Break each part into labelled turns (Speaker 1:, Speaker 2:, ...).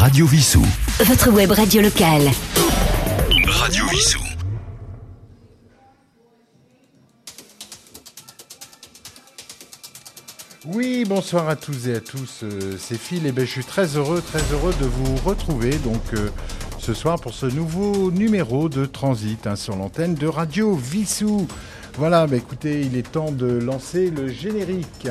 Speaker 1: Radio Vissou.
Speaker 2: Votre web radio locale.
Speaker 1: Radio Vissou.
Speaker 3: Oui, bonsoir à tous et à tous, euh, c'est Phil et ben, je suis très heureux, très heureux de vous retrouver donc euh, ce soir pour ce nouveau numéro de Transit hein, sur l'antenne de Radio Vissou. Voilà, bah, écoutez, il est temps de lancer le générique.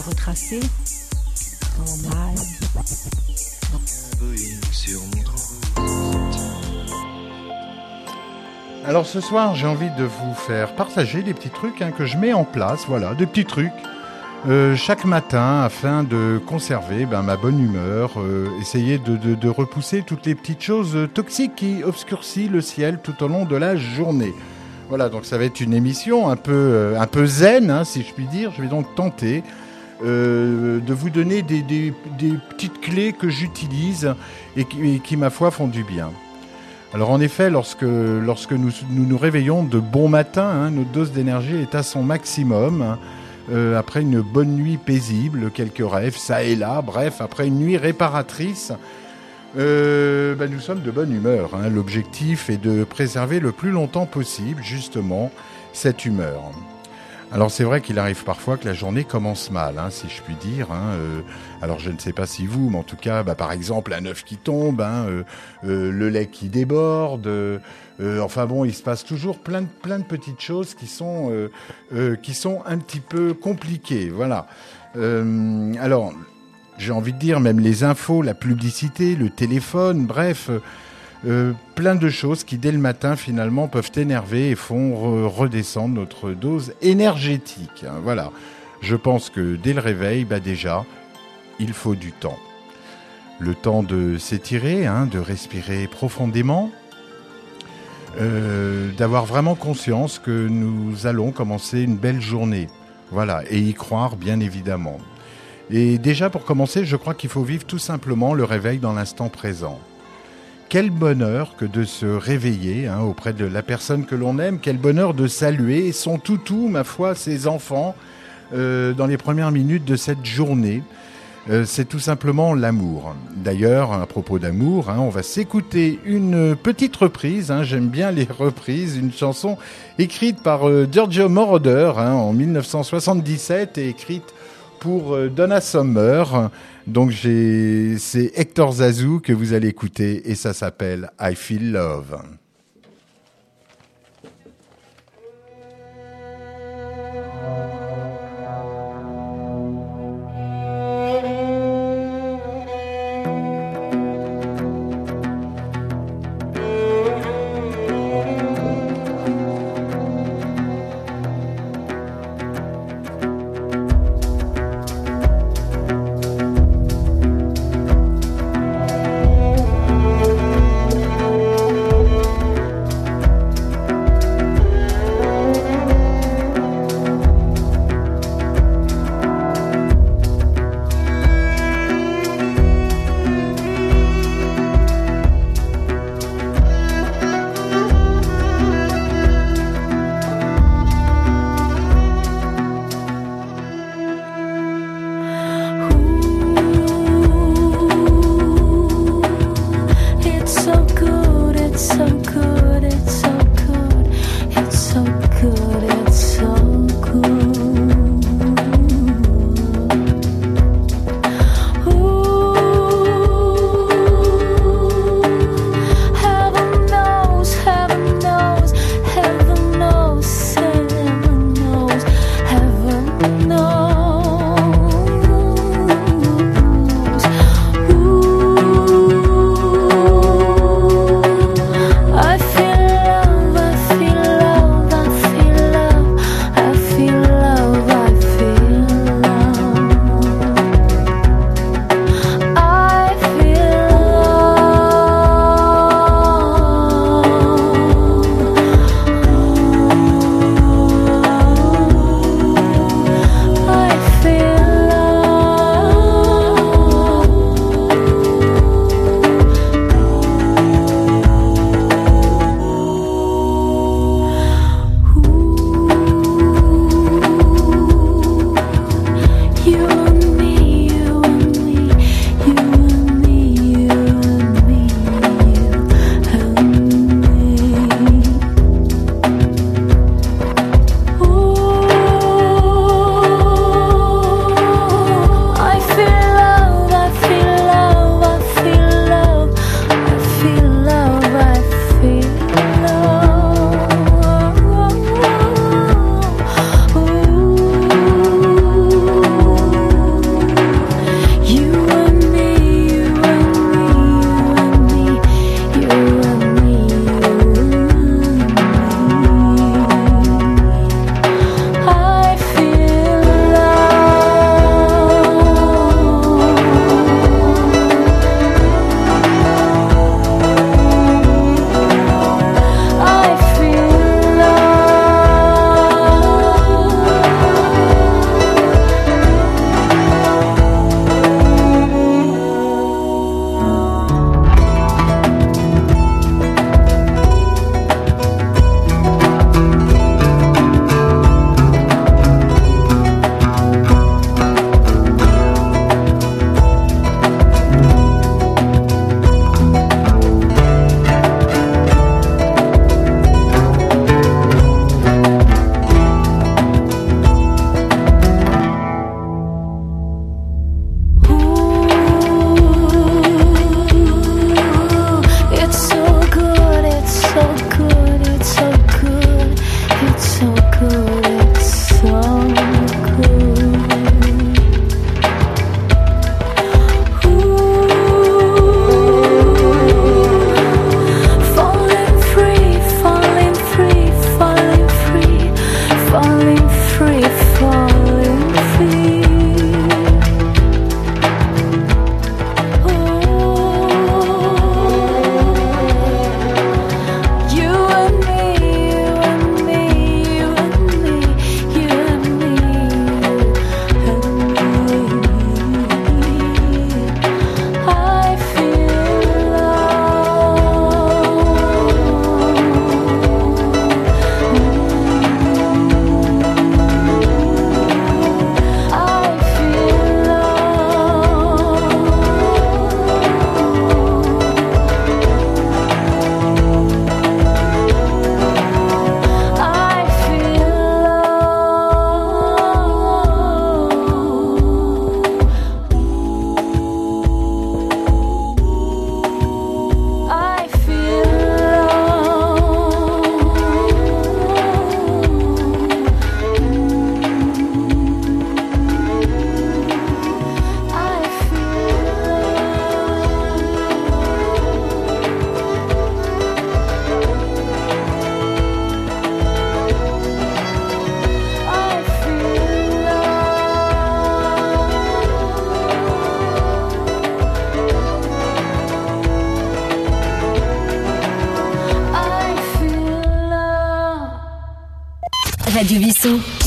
Speaker 4: Retracer. En mal.
Speaker 3: Alors ce soir, j'ai envie de vous faire partager des petits trucs hein, que je mets en place, voilà, des petits trucs. euh, chaque matin afin de conserver ben, ma bonne humeur, euh, essayer de, repousser toutes les petites choses euh, toxiques qui obscurcissent le ciel tout au long de la journée. Voilà, donc ça va être une émission un peu, un peu zen, hein, si je puis dire. Je vais donc tenter euh, de vous donner des, petites clés que j'utilise et qui, ma foi, font du bien. Alors en effet, lorsque, lorsque nous, nous nous réveillons de bon matin, hein, notre dose d'énergie est à son maximum. hein, euh, après une bonne nuit paisible, quelques rêves, ça et là, bref, après une nuit réparatrice, euh, ben, nous sommes de bonne humeur. hein. L'objectif est de préserver le plus longtemps possible, justement, cette humeur. Alors c'est vrai qu'il arrive parfois que la journée commence mal, hein, si je puis dire. hein, euh, alors je ne sais pas si vous, mais en tout cas, bah, par exemple, un œuf qui tombe, hein, euh, euh, le lait qui déborde. euh, euh, enfin bon, il se passe toujours plein de, plein de petites choses qui sont, qui sont un petit peu compliquées. Voilà. Alors, j'ai envie de dire, même les infos, la publicité, le téléphone, bref, euh, plein de choses qui, dès le matin, finalement, peuvent énerver et font re- redescendre notre dose énergétique. hein. voilà. Je pense que dès le réveil, bah déjà, il faut du temps. Le temps de s'étirer, hein, de respirer profondément, euh, d'avoir vraiment conscience que nous allons commencer une belle journée. Voilà, et y croire, bien évidemment. Et déjà, pour commencer, je crois qu'il faut vivre tout simplement le réveil dans l'instant présent. Quel bonheur que de se réveiller hein, auprès de la personne que l'on aime, quel bonheur de saluer son toutou, ma foi, ses enfants, euh, dans les premières minutes de cette journée. Euh, c'est tout simplement l'amour. D'ailleurs, à propos d'amour, hein, on va s'écouter une petite reprise. hein, J'aime bien les reprises. Une chanson écrite par euh, Giorgio Moroder en 1977 et écrite pour euh, Donna Summer. Donc c'est Hector Zazou que vous allez écouter et ça s'appelle I Feel Love.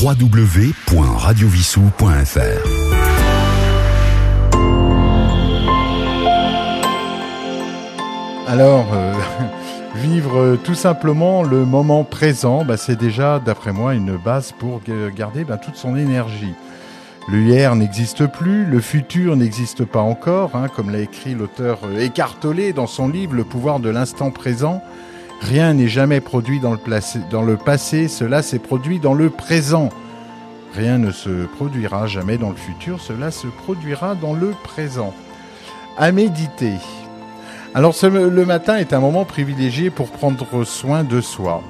Speaker 1: www.radiovissou.fr
Speaker 3: Alors, euh, vivre euh, tout simplement le moment présent, bah, c'est déjà, d'après moi, une base pour garder bah, toute son énergie. Le hier n'existe plus, le futur n'existe pas encore, hein, comme l'a écrit l'auteur euh, Eckhart Tolle dans son livre Le pouvoir de l'instant présent. Rien n'est jamais produit dans le, passé, cela s'est produit dans le présent. Rien ne se produira jamais dans le futur, cela se produira dans le présent. À méditer. Alors le matin est un moment privilégié pour prendre soin de soi.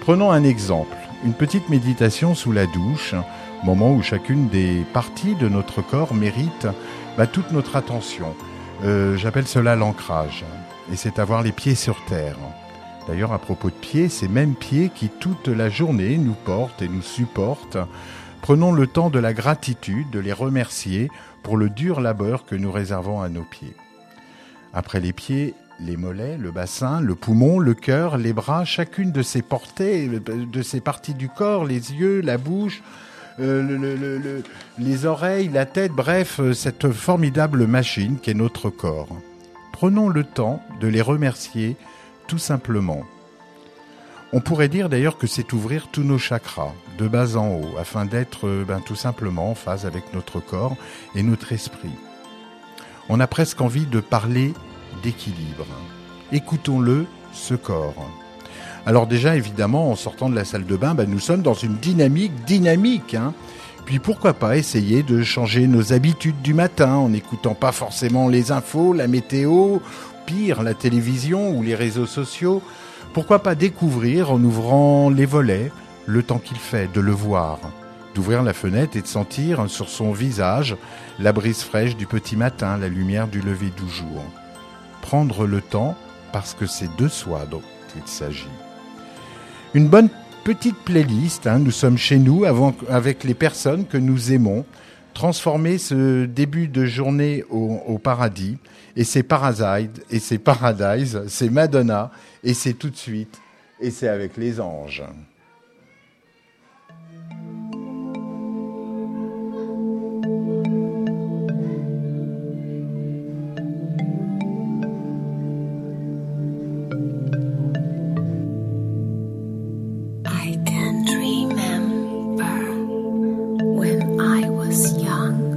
Speaker 3: Prenons un exemple, une petite méditation sous la douche, moment où chacune des parties de notre corps mérite bah, toute notre attention. Euh, J'appelle cela l'ancrage, et c'est avoir les pieds sur terre. D'ailleurs, à propos de pieds, ces mêmes pieds qui toute la journée nous portent et nous supportent, prenons le temps de la gratitude, de les remercier pour le dur labeur que nous réservons à nos pieds. Après les pieds, les mollets, le bassin, le poumon, le cœur, les bras, chacune de ces portées, de ces parties du corps, les yeux, la bouche, euh, le- le- le- le- les oreilles, la tête, bref, euh, cette formidable machine qu'est notre corps. Prenons le temps de les remercier tout simplement. On pourrait dire d'ailleurs que c'est ouvrir tous nos chakras, de bas en haut, afin d'être euh, ben, tout simplement en phase avec notre corps et notre esprit. On a presque envie de parler d'équilibre. Écoutons-le, ce corps. Alors déjà, évidemment, en sortant de la salle de bain, ben, nous sommes dans une dynamique dynamique. hein. Puis pourquoi pas essayer de changer nos habitudes du matin en n'écoutant pas forcément les infos, la météo, pire, la télévision ou les réseaux sociaux. Pourquoi pas découvrir en ouvrant les volets le temps qu'il fait, de le voir, d'ouvrir la fenêtre et de sentir sur son visage la brise fraîche du petit matin, la lumière du lever du jour. Prendre le temps parce que c'est de soi dont il s'agit. Une bonne petite playlist, hein, nous sommes chez nous avec les personnes que nous aimons, transformer ce début de journée au, paradis, et c'est Parasite, et c'est Paradise, c'est Madonna, et c'est tout de suite, et c'est avec les anges.
Speaker 5: Was young.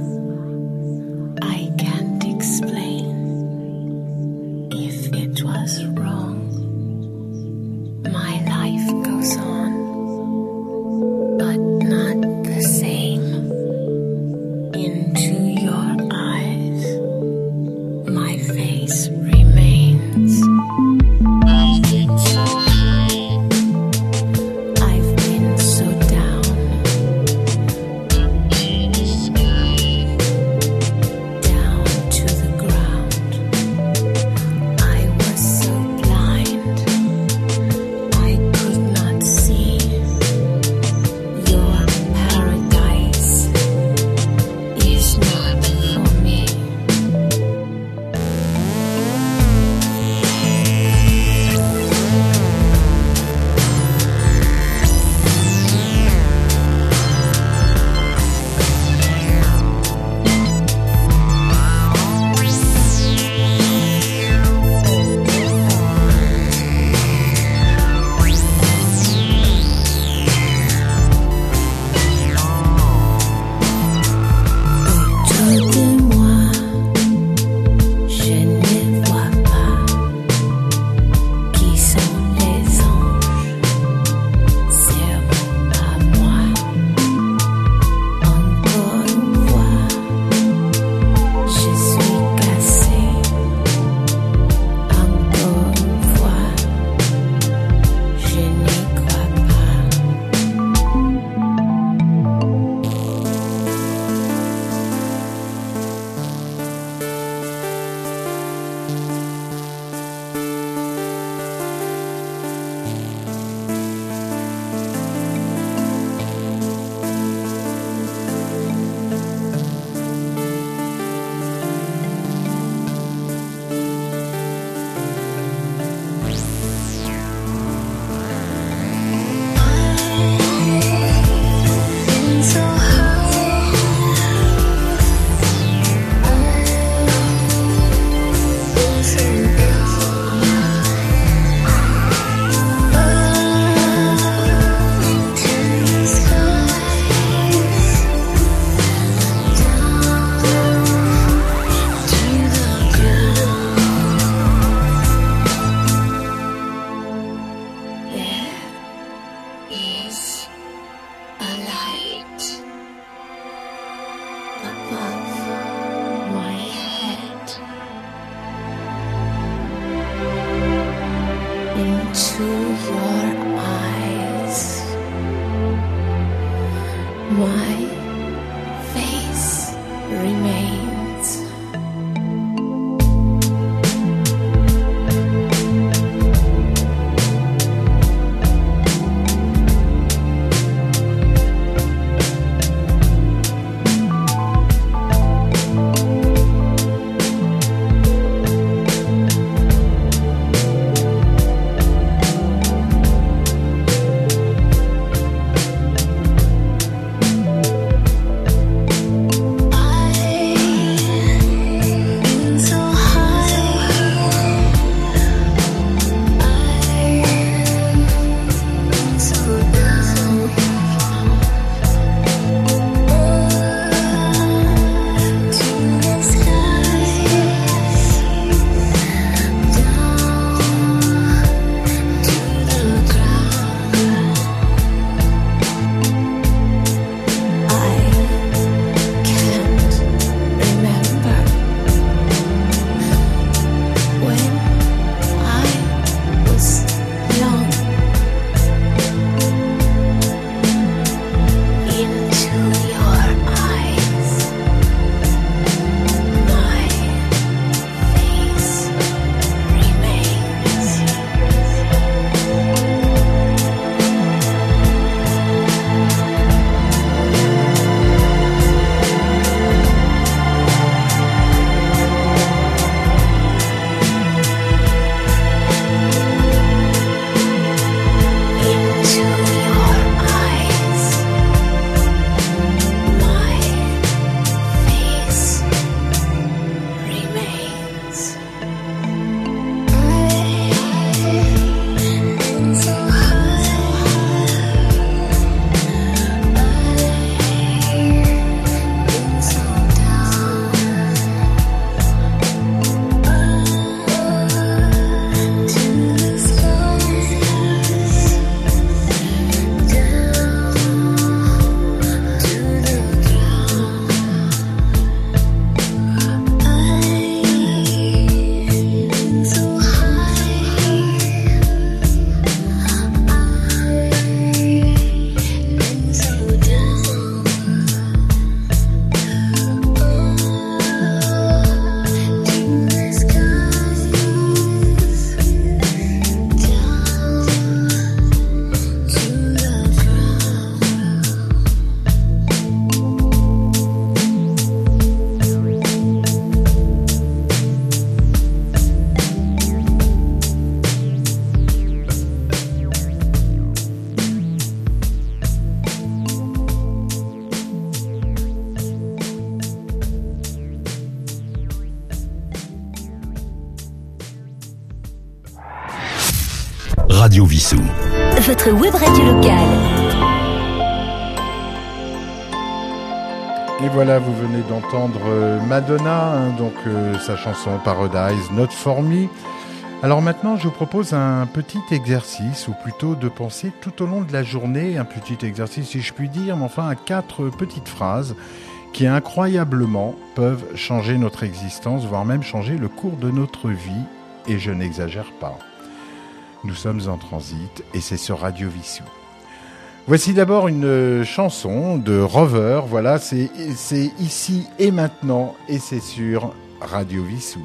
Speaker 6: Et voilà, vous venez d'entendre euh, Madonna, hein, donc euh, sa chanson Paradise, Not For Me. Alors maintenant, je vous propose un petit exercice, ou plutôt de penser tout au long de la journée, un petit exercice si je puis dire, mais enfin à quatre petites phrases qui incroyablement peuvent changer notre existence, voire même changer le cours de notre vie, et je n'exagère pas. Nous sommes en transit et c'est sur Radio Vissou. Voici d'abord une euh, chanson de Rover, voilà, c'est ici et maintenant et c'est sur Radio Vissou.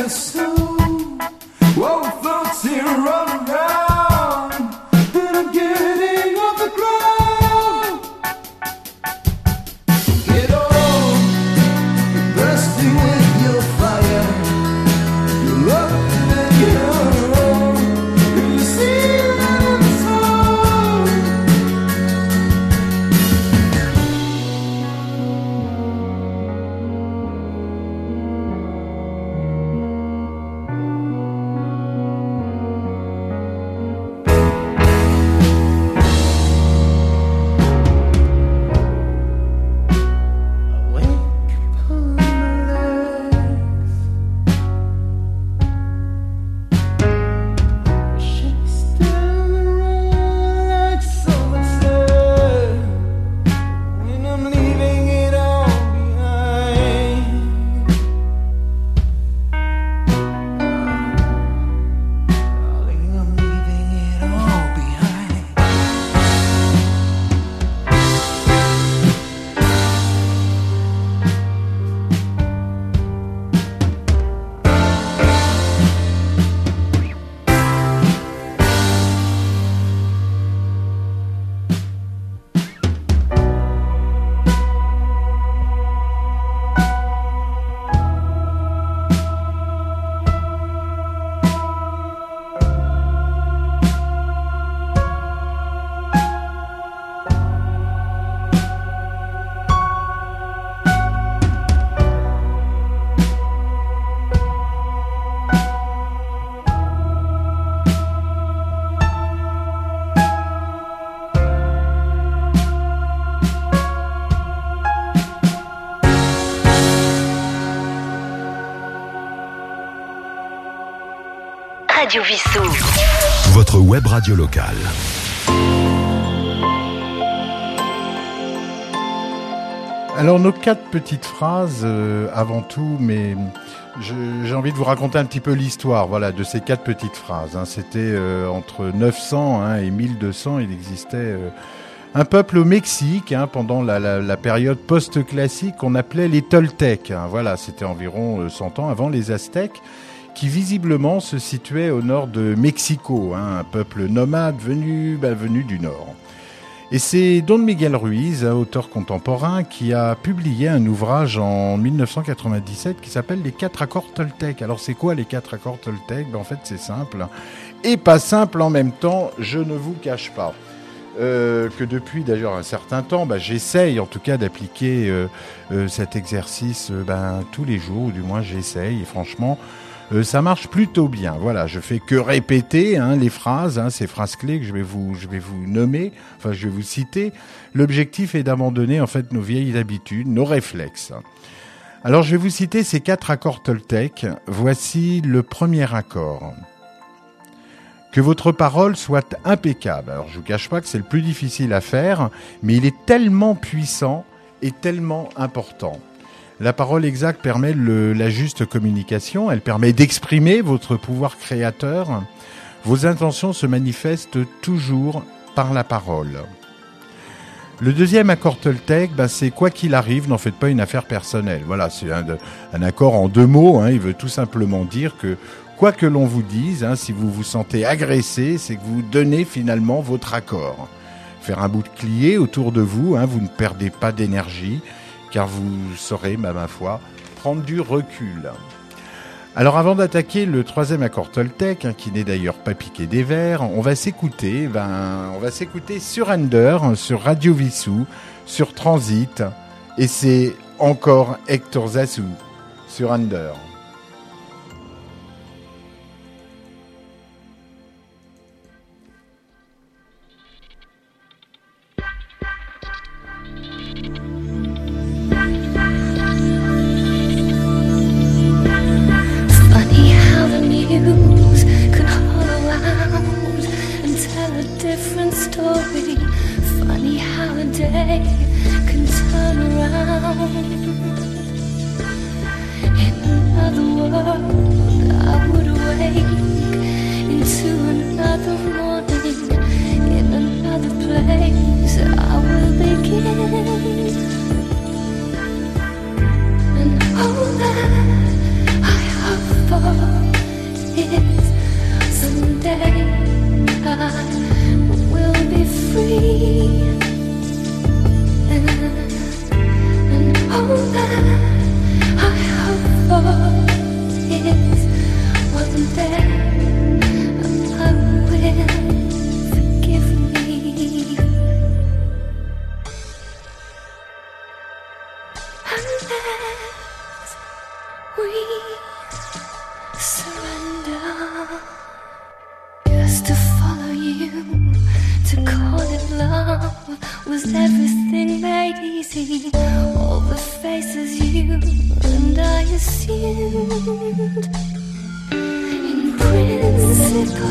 Speaker 7: can
Speaker 6: stop.
Speaker 2: Radio Vissou.
Speaker 1: Votre web radio locale.
Speaker 3: Alors nos quatre petites phrases, euh, avant tout, mais j'ai envie de vous raconter un petit peu l'histoire, voilà, de ces quatre petites phrases. hein. C'était euh, entre 900 hein, et 1200, il existait euh, un peuple au Mexique hein, pendant la, la- la période post-classique qu'on appelait les Toltecs. hein. Voilà, c'était environ euh, 100 ans avant les Aztèques qui visiblement se situait au nord de Mexico, hein, un peuple nomade venu, bah, venu du nord. Et c'est Don Miguel Ruiz, auteur contemporain, qui a publié un ouvrage en 1997 qui s'appelle Les quatre accords Toltec. Alors c'est quoi les quatre accords Toltec? Ben, En fait c'est simple. Et pas simple en même temps, je ne vous cache pas. Euh, que depuis d'ailleurs un certain temps, bah, j'essaye en tout cas d'appliquer euh, euh, cet exercice ben, tous les jours, ou du moins j'essaye, et franchement, euh, ça marche plutôt bien. Voilà, je fais que répéter hein, les phrases, hein, ces phrases clés que je vais vous, je vais vous nommer, enfin je vais vous citer. L'objectif est d'abandonner en fait nos vieilles habitudes, nos réflexes. Alors je vais vous citer ces quatre accords Toltec. Voici le premier accord. Que votre parole soit impeccable. Alors je vous cache pas que c'est le plus difficile à faire, mais il est tellement puissant et tellement important. La parole exacte permet la juste communication, elle permet d'exprimer votre pouvoir créateur. Vos intentions se manifestent toujours par la parole. Le deuxième accord Toltec, bah, c'est quoi qu'il arrive, n'en faites pas une affaire personnelle. Voilà, c'est un, de- un accord en deux mots. hein. il veut tout simplement dire que quoi que l'on vous dise, hein, si vous vous sentez agressé, c'est que vous donnez finalement votre accord. Faire un bouclier autour de vous, hein, vous ne perdez pas d'énergie, car vous saurez, ma foi, prendre du recul. Alors avant d'attaquer le troisième accord Toltec, hein, qui n'est d'ailleurs pas piqué des verres, on va s'écouter, ben, on va s'écouter sur Under, sur Radio Vissou, sur Transit, et c'est encore Hector Zassou sur Under.
Speaker 5: The can hollow out and tell a different story. Funny how a day can turn around. In another world, I would awake into another morning. In another place, I will begin. And all that I hope for one day I will consumed in principle.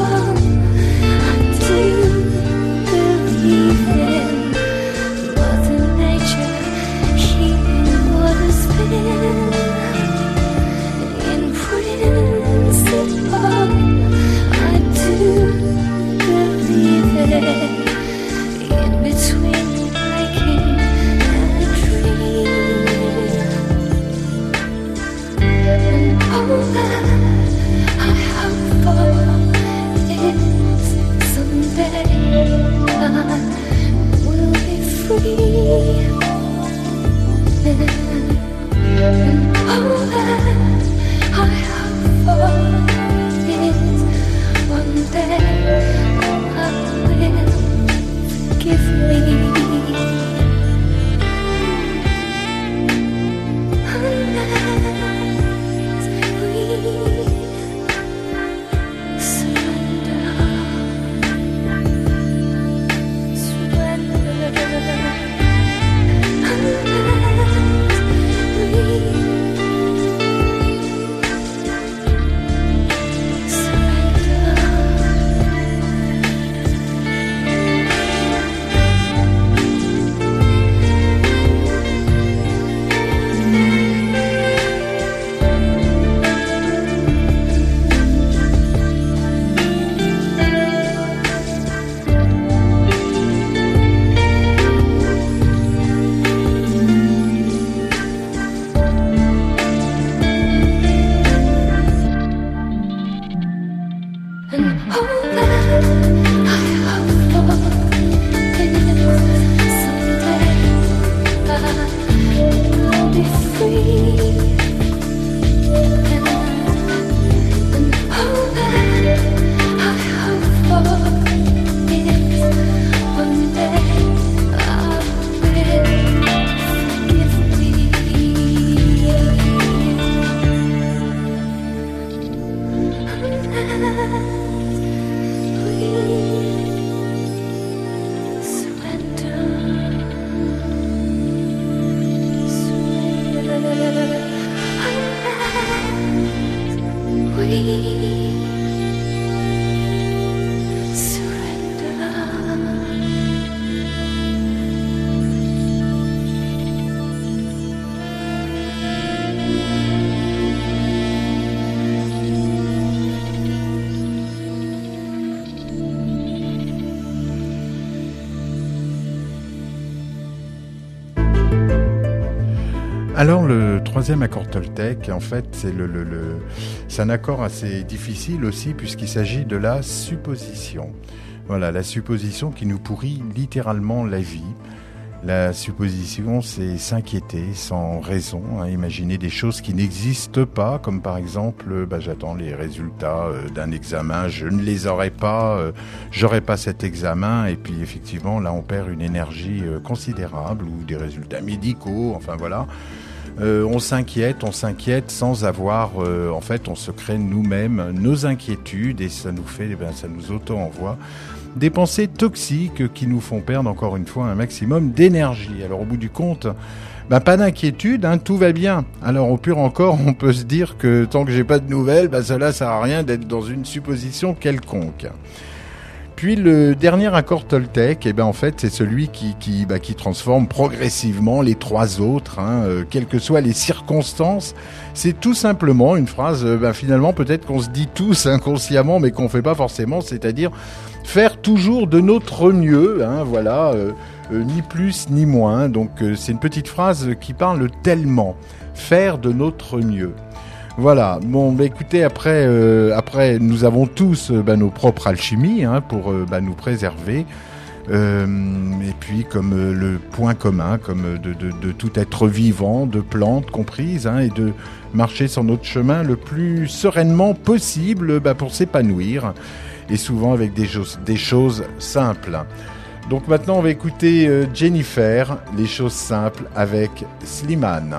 Speaker 3: Alors le troisième accord Toltec, en fait, c'est le, un accord assez difficile aussi puisqu'il s'agit de la supposition. Voilà, la supposition qui nous pourrit littéralement la vie.
Speaker 8: La supposition, c'est s'inquiéter sans raison, hein, imaginer des choses qui n'existent pas, comme par exemple, euh, bah, j'attends les résultats euh, d'un examen, je ne les aurai pas, euh, j'aurai pas cet examen, et puis effectivement, là, on perd une énergie euh, considérable ou des résultats médicaux, enfin voilà. Euh, on s'inquiète, on s'inquiète sans avoir, euh, en fait, on se crée nous-mêmes nos inquiétudes et ça nous fait, eh ben, ça nous auto-envoie des pensées toxiques qui nous font perdre encore une fois un maximum d'énergie. Alors au bout du compte, ben, pas d'inquiétude, hein, tout va bien. Alors au pur encore, on peut se dire que tant que j'ai pas de nouvelles, ben, cela sert à rien d'être dans une supposition quelconque. Puis le dernier accord Toltec, eh ben en fait c'est celui qui qui, bah, qui transforme progressivement les trois autres, hein, euh, quelles que soient les circonstances. C'est tout simplement une phrase, euh, bah, finalement peut-être qu'on se dit tous inconsciemment, mais qu'on fait pas forcément, c'est-à-dire faire toujours de notre mieux, hein, voilà, euh, ni plus ni moins. Donc c'est une petite phrase qui parle tellement, faire de notre mieux. Voilà. Bon, bah, écoutez, après, euh, après, nous avons tous euh, bah, nos propres alchimies hein, pour euh, bah, nous préserver. Et puis, comme le point commun, comme de, tout être vivant, de plantes comprises, hein, et de marcher sur notre chemin le plus sereinement possible bah, pour s'épanouir, et souvent avec des, choses- simples. Donc maintenant, on va écouter Jennifer, les choses simples avec Slimane.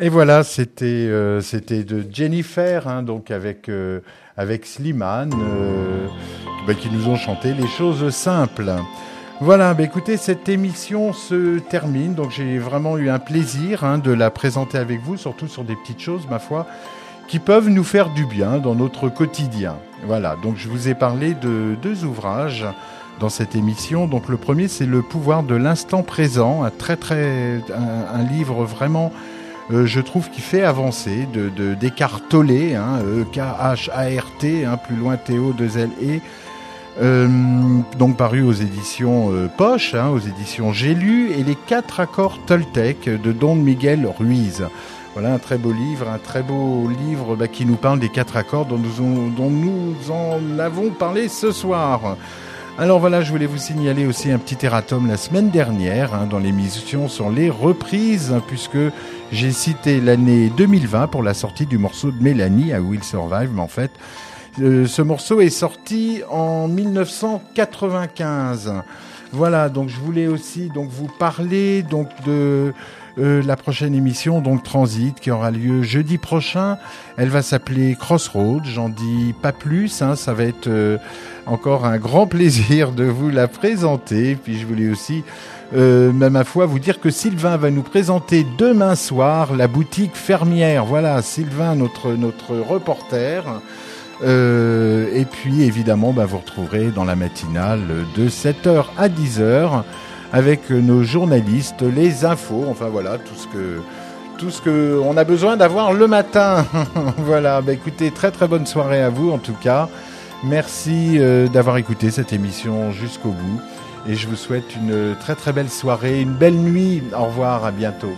Speaker 3: Et voilà, c'était euh, c'était de Jennifer, hein, donc avec euh, avec Slimane, euh, bah, qui nous ont chanté les choses simples. Voilà, bah, écoutez, cette émission se termine, donc j'ai vraiment eu un plaisir hein, de la présenter avec vous, surtout sur des petites choses, ma foi, qui peuvent nous faire du bien dans notre quotidien. Voilà, donc je vous ai parlé de deux ouvrages dans cette émission. Donc le premier, c'est Le pouvoir de l'instant présent, un très très un, livre vraiment euh, je trouve qu'il fait avancer de, de Descartes Tollé, hein, E K-H-A-R-T, hein, plus loin Théo 2 L E. Donc paru aux éditions euh, Poche, hein, aux éditions J'ai lu, et les quatre accords Toltec de Don Miguel Ruiz. Voilà un très beau livre, un très beau livre bah, qui nous parle des quatre accords dont nous, dont nous en avons parlé ce soir. Alors voilà, je voulais vous signaler aussi un petit erratum la semaine dernière hein, dans l'émission sur les reprises, hein, puisque j'ai cité l'année 2020 pour la sortie du morceau de Mélanie à Will Survive, mais en fait, euh, ce morceau est sorti en 1995. Voilà, donc je voulais aussi donc vous parler donc de euh, la prochaine émission donc Transit qui aura lieu jeudi prochain. Elle va s'appeler Crossroads. J'en dis pas plus. Hein, ça va être euh, encore un grand plaisir de vous la présenter. Puis je voulais aussi, euh, même à foi, vous dire que Sylvain va nous présenter demain soir la boutique fermière. Voilà, Sylvain, notre reporter. Et puis évidemment, bah, vous retrouverez dans la matinale de 7h à 10h avec nos journalistes, les infos, enfin voilà, tout ce que tout ce que on a besoin d'avoir le matin. voilà, bah écoutez, très très bonne soirée à vous en tout cas. Merci euh, d'avoir écouté cette émission jusqu'au bout et je vous souhaite une très très belle soirée, une belle nuit. Au revoir, à bientôt.